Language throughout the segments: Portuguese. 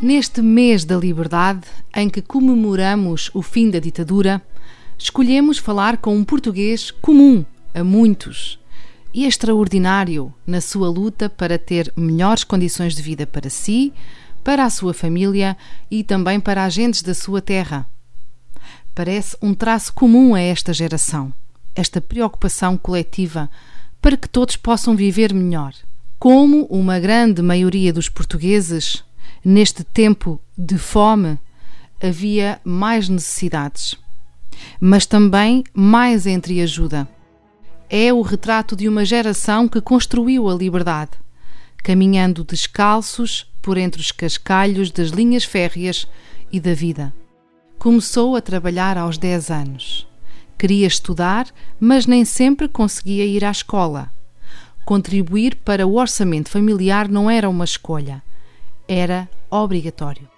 Neste mês da liberdade, em que comemoramos o fim da ditadura, escolhemos falar com um português comum a muitos e extraordinário na sua luta para ter melhores condições de vida para si, para a sua família e também para agentes da sua terra. Parece um traço comum a esta geração, esta preocupação coletiva para que todos possam viver melhor. Como uma grande maioria dos portugueses neste tempo de fome, havia mais necessidades, mas também mais entreajuda. É o retrato de uma geração que construiu a liberdade, caminhando descalços por entre os cascalhos das linhas férreas e da vida. Começou a trabalhar aos 10 anos. Queria estudar, mas nem sempre conseguia ir à escola. Contribuir para o orçamento familiar não era uma escolha era obrigatório.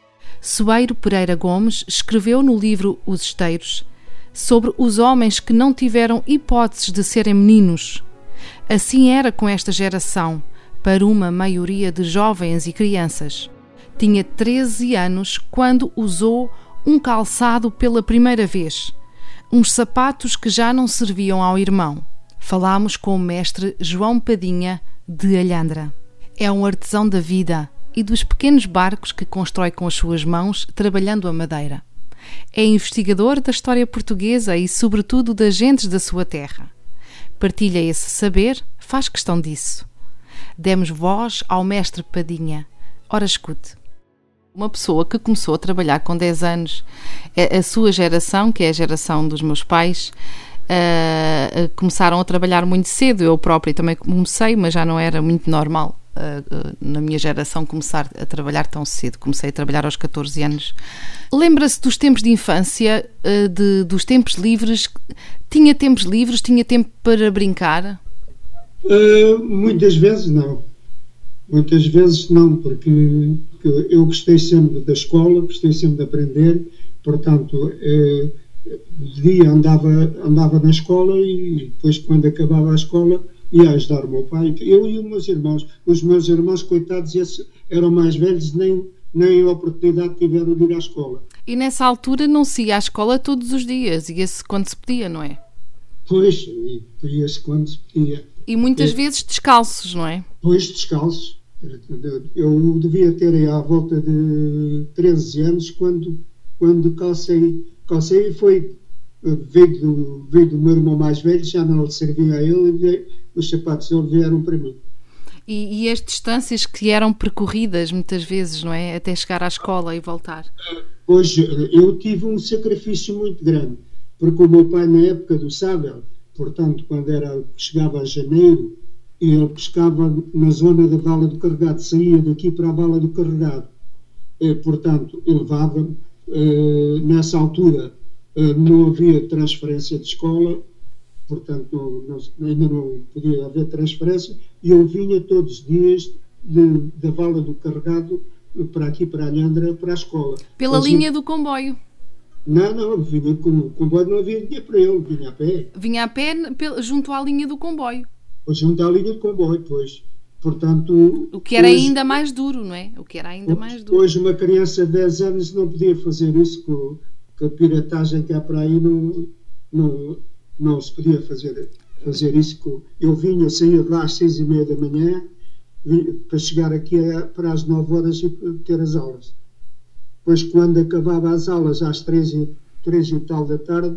Soeiro Pereira Gomes escreveu no livro Os Esteiros sobre os homens que não tiveram hipóteses de serem meninos. Assim era com esta geração, para uma maioria de jovens e crianças. Tinha 13 anos quando usou um calçado pela primeira vez, uns sapatos que já não serviam ao irmão. Falámos com o mestre João Padinha de Alhandra. É um artesão da vida e dos pequenos barcos que constrói com as suas mãos, trabalhando a madeira. É investigador da história portuguesa e, sobretudo, das gentes da sua terra. Partilha esse saber, faz questão disso. Demos voz ao mestre Padinha. Ora, escute. Uma pessoa que começou a trabalhar com 10 anos, é a sua geração, que é a geração dos meus pais, uh, começaram a trabalhar muito cedo. Eu própria também comecei, mas já não era muito normal na minha geração começar a trabalhar tão cedo. Comecei a trabalhar aos 14 anos. Lembra-se dos tempos de infância, eh, de, dos tempos livres? Tinha tempos livres? Tinha tempo para brincar? Uh, muitas vezes não. Muitas vezes não, porque, eu gostei sempre da escola, gostei sempre de aprender, portanto, eh, de dia andava, andava na escola e depois, quando acabava a escola, ia ajudar o meu pai, eu e os meus irmãos. Os meus irmãos, coitados, esses eram mais velhos, nem, nem a oportunidade tiveram de ir à escola. E nessa altura não se ia à escola todos os dias, ia-se quando se podia, não é? Pois, ia-se quando se podia. E muitas é, vezes descalços, não é? Pois, descalços. Eu devia ter aí à volta de 13 anos quando, quando calcei. Calcei e foi veio do, veio do meu irmão mais velho, já não lhe servia a ele, veio, os sapatos dele vieram para mim. E, e, as distâncias que eram percorridas muitas vezes, não é? Até chegar à escola e voltar. Hoje, eu tive um sacrifício muito grande, porque o meu pai, na época do sábado, portanto, quando era, chegava a janeiro, ele pescava na zona da Vala do Carregado, saía daqui para a Vala do Carregado. E, portanto, ele levava, eh, nessa altura, eh, não havia transferência de escola, portanto não, ainda não podia haver transferência, e eu vinha todos os dias da Vala do Carregado para aqui, para a Alhandra, para a escola. Pela linha do comboio? Não, não, vinha com o comboio, não havia dinheiro para ele, vinha a pé. Vinha a pé junto à linha do comboio? Junto à linha do comboio, pois. Portanto, o que era hoje, ainda mais duro, não é? O que era ainda mais duro. Hoje uma criança de 10 anos não podia fazer isso com, que a piratagem que há para aí não, não, não se podia fazer, fazer isso. Eu vinha, de lá às seis e meia da manhã para chegar aqui para as nove horas e ter as aulas. Depois, quando acabava as aulas às três e, três e tal da tarde,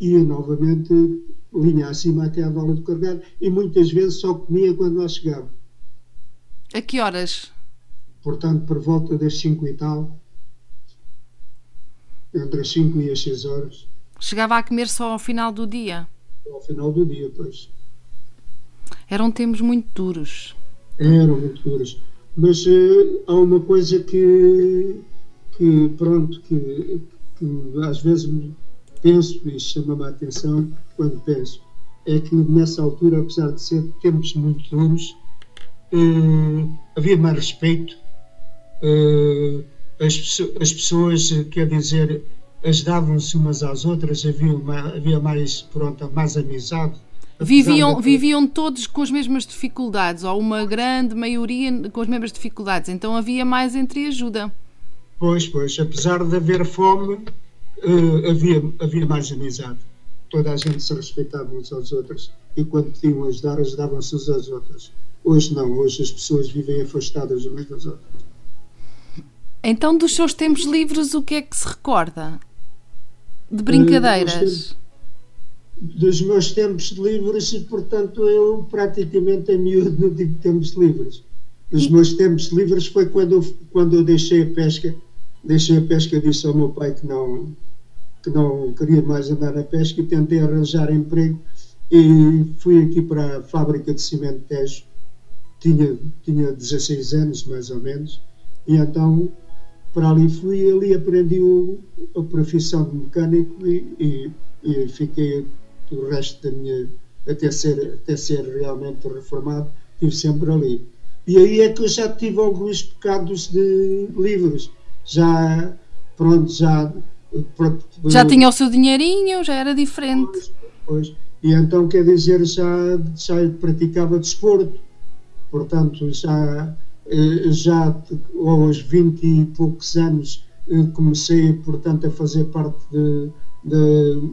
ia novamente linha acima até à vala do carregado e muitas vezes só comia quando lá chegava. A que horas? Portanto, por volta das cinco e tal entre as 5 e as 6 horas. Chegava a comer só ao final do dia? Ao final do dia, pois. Eram tempos muito duros. Eram muito duros. Mas uh, há uma coisa que, que pronto, que, que às vezes penso e chama-me a atenção quando penso, é que nessa altura, apesar de ser tempos muito duros, eh, havia mais respeito, eh, as, as pessoas, quer dizer, ajudavam-se umas às outras, havia, uma, havia mais, pronto, mais amizade. Viviam, viviam todos com as mesmas dificuldades, ou uma grande maioria com as mesmas dificuldades, então havia mais entreajuda. Pois, pois, apesar de haver fome, uh, havia, havia mais amizade. Toda a gente se respeitava uns aos outros e quando podiam ajudar, ajudavam-se uns às outras. Hoje não, hoje as pessoas vivem afastadas umas das outras. Então, dos seus tempos livres, o que é que se recorda? De brincadeiras? Uh, dos meus tempos livres, e portanto eu praticamente a miúdo não digo tempos livres. Os e... meus tempos livres foi quando eu, quando eu deixei a pesca. Deixei a pesca, disse ao meu pai que não, que não queria mais andar na pesca e tentei arranjar emprego e fui aqui para a fábrica de cimento Tejo. Tinha, tinha 16 anos, mais ou menos, e então para ali fui e ali aprendi o, a profissão de mecânico e, e, e fiquei o resto da minha até ser, até ser realmente reformado, estive sempre ali. E aí é que eu já tive alguns pecados de livros. Já, pronto, já. Pronto, já tinha o seu dinheirinho, já era diferente. Pois, pois. E então, quer dizer, já, já praticava desporto. Portanto, já, já aos 20 e poucos anos eh, comecei, portanto, a fazer parte de, de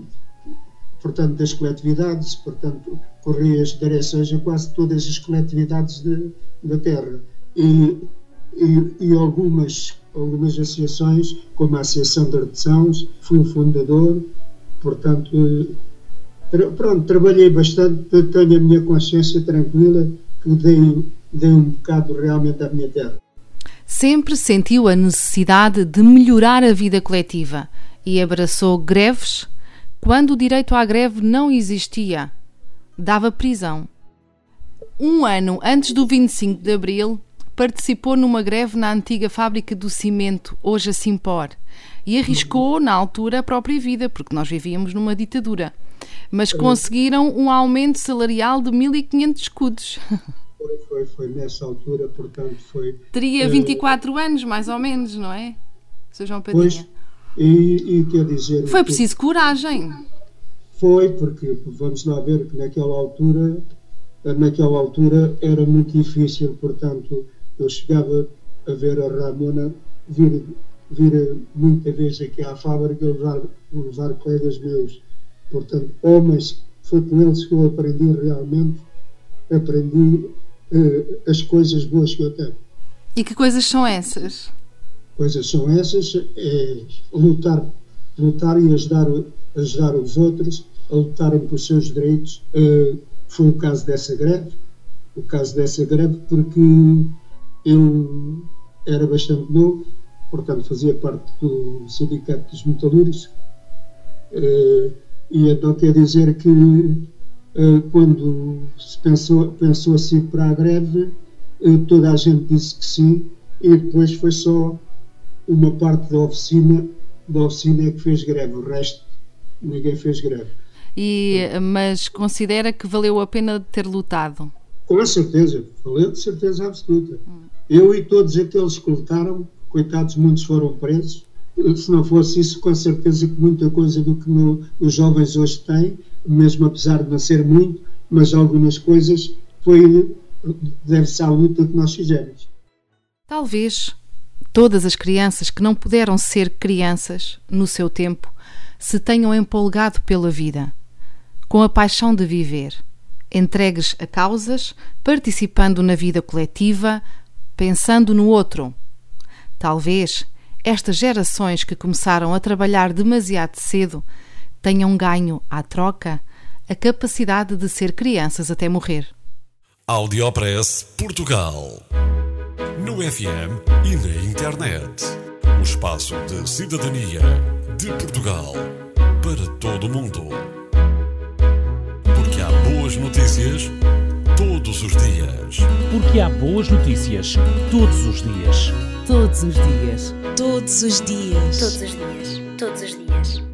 portanto, das coletividades, portanto, corri as direções a quase todas as coletividades de, da Terra. E, e, e, algumas, algumas associações, como a Associação de Artesãos, fui o fundador, portanto, tra, pronto, trabalhei bastante, tenho a minha consciência tranquila que dei, dei um bocado realmente à minha terra. Sempre sentiu a necessidade de melhorar a vida coletiva e abraçou greves quando o direito à greve não existia, dava prisão. Um ano antes do 25 de abril, participou numa greve na antiga fábrica do cimento, hoje a Simpor, e arriscou na altura a própria vida, porque nós vivíamos numa ditadura. Mas conseguiram um aumento salarial de 1.500 escudos. Foi, foi, foi nessa altura, portanto foi. Teria 24 uh, anos, mais ou menos, não é? Sr. João Padinha. Pois, e, e quer dizer. Foi preciso coragem. Foi, porque vamos lá ver que naquela altura, naquela altura era muito difícil, portanto, eu chegava a ver a Ramona vir, vir muita vez aqui à fábrica levar, levar colegas meus. Portanto, homens, foi com eles que eu aprendi realmente, aprendi uh, as coisas boas que eu tenho. E que coisas são essas? coisas são essas, é lutar, lutar e ajudar, ajudar os outros a lutarem pelos seus direitos. Uh, foi o caso dessa greve, o caso dessa greve porque eu era bastante novo, portanto fazia parte do Sindicato dos Metalúrgicos, uh, e então quer dizer que quando se pensou, pensou assim para a greve, toda a gente disse que sim, e depois foi só uma parte da oficina, da oficina é que fez greve, o resto ninguém fez greve. E, mas considera que valeu a pena ter lutado? Com certeza, valeu de certeza absoluta. Hum. Eu e todos aqueles que lutaram, coitados, muitos foram presos. Se não fosse isso, com certeza que muita coisa do que no, os jovens hoje têm, mesmo apesar de não ser muito, mas algumas coisas foi deve-se à luta que nós fizemos. Talvez todas as crianças que não puderam ser crianças no seu tempo se tenham empolgado pela vida, com a paixão de viver, entregues a causas, participando na vida coletiva, pensando no outro. Talvez estas gerações que começaram a trabalhar demasiado cedo tenham ganho à troca a capacidade de ser crianças até morrer. Audiopress Portugal no FM e na internet. O espaço de cidadania de Portugal para todo o mundo. Porque há boas notícias todos os dias. Porque há boas notícias todos os dias. Todos os dias. Todos os dias. Todos os dias. Todos os dias.